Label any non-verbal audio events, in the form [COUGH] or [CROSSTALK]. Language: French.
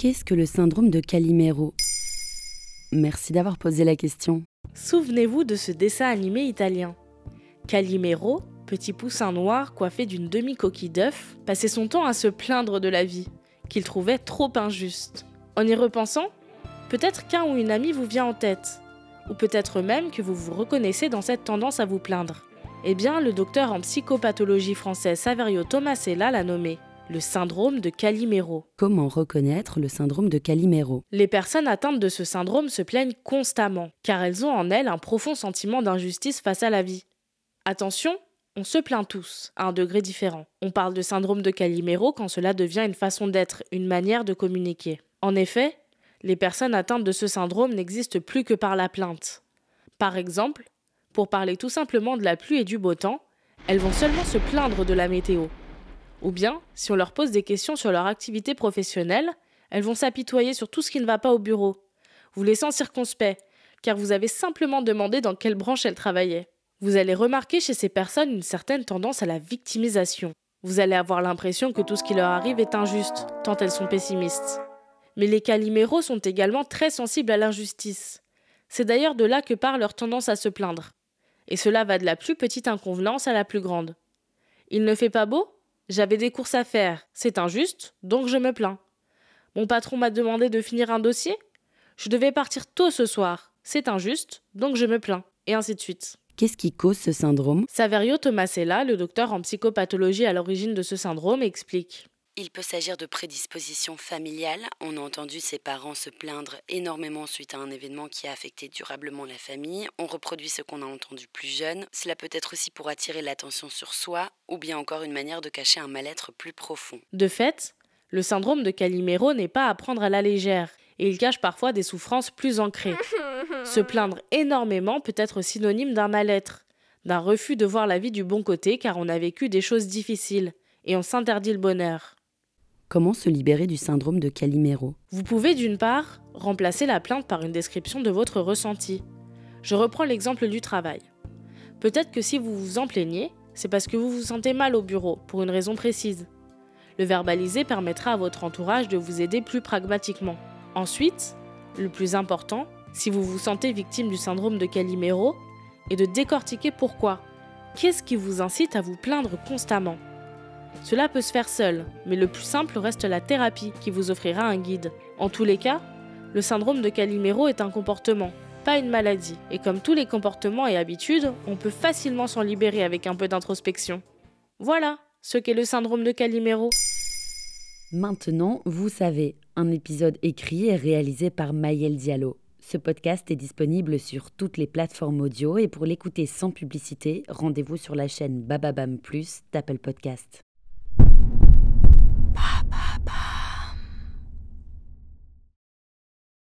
Qu'est-ce que le syndrome de Calimero? Merci d'avoir posé la question. Souvenez-vous de ce dessin animé italien. Calimero, petit poussin noir coiffé d'une demi-coquille d'œuf, passait son temps à se plaindre de la vie, qu'il trouvait trop injuste. En y repensant, peut-être qu'un ou une amie vous vient en tête, ou peut-être même que vous vous reconnaissez dans cette tendance à vous plaindre. Eh bien, le docteur en psychopathologie française Saverio Tomasella l'a nommé le syndrome de Calimero. Comment reconnaître le syndrome de Calimero? Les personnes atteintes de ce syndrome se plaignent constamment, car elles ont en elles un profond sentiment d'injustice face à la vie. Attention, on se plaint tous, à un degré différent. On parle de syndrome de Calimero quand cela devient une façon d'être, une manière de communiquer. En effet, les personnes atteintes de ce syndrome n'existent plus que par la plainte. Par exemple, pour parler tout simplement de la pluie et du beau temps, elles vont seulement se plaindre de la météo. Ou bien, si on leur pose des questions sur leur activité professionnelle, elles vont s'apitoyer sur tout ce qui ne va pas au bureau, vous laissant circonspect, car vous avez simplement demandé dans quelle branche elles travaillaient. Vous allez remarquer chez ces personnes une certaine tendance à la victimisation. Vous allez avoir l'impression que tout ce qui leur arrive est injuste, tant elles sont pessimistes. Mais les caliméros sont également très sensibles à l'injustice. C'est d'ailleurs de là que part leur tendance à se plaindre. Et cela va de la plus petite inconvenance à la plus grande. Il ne fait pas beau? J'avais des courses à faire. C'est injuste, donc je me plains. Mon patron m'a demandé de finir un dossier Je devais partir tôt ce soir. C'est injuste, donc je me plains. Et ainsi de suite. Qu'est-ce qui cause ce syndrome? Saverio Tomasella, le docteur en psychopathologie à l'origine de ce syndrome, explique. Il peut s'agir de prédispositions familiales. On a entendu ses parents se plaindre énormément suite à un événement qui a affecté durablement la famille. On reproduit ce qu'on a entendu plus jeune. Cela peut être aussi pour attirer l'attention sur soi ou bien encore une manière de cacher un mal-être plus profond. De fait, le syndrome de Calimero n'est pas à prendre à la légère et il cache parfois des souffrances plus ancrées. [LAUGHS] Se plaindre énormément peut être synonyme d'un mal-être, d'un refus de voir la vie du bon côté car on a vécu des choses difficiles et on s'interdit le bonheur. Comment se libérer du syndrome de Calimero Vous pouvez d'une part remplacer la plainte par une description de votre ressenti. Je reprends l'exemple du travail. Peut-être que si vous vous en plaignez, c'est parce que vous vous sentez mal au bureau, pour une raison précise. Le verbaliser permettra à votre entourage de vous aider plus pragmatiquement. Ensuite, le plus important, si vous vous sentez victime du syndrome de Calimero, est de décortiquer pourquoi. Qu'est-ce qui vous incite à vous plaindre constamment? Cela peut se faire seul, mais le plus simple reste la thérapie qui vous offrira un guide. En tous les cas, le syndrome de Calimero est un comportement, pas une maladie. Et comme tous les comportements et habitudes, on peut facilement s'en libérer avec un peu d'introspection. Voilà ce qu'est le syndrome de Calimero. Maintenant, vous savez, un épisode écrit et réalisé par Maël Diallo. Ce podcast est disponible sur toutes les plateformes audio et pour l'écouter sans publicité, rendez-vous sur la chaîne Bababam Plus d'Apple Podcast.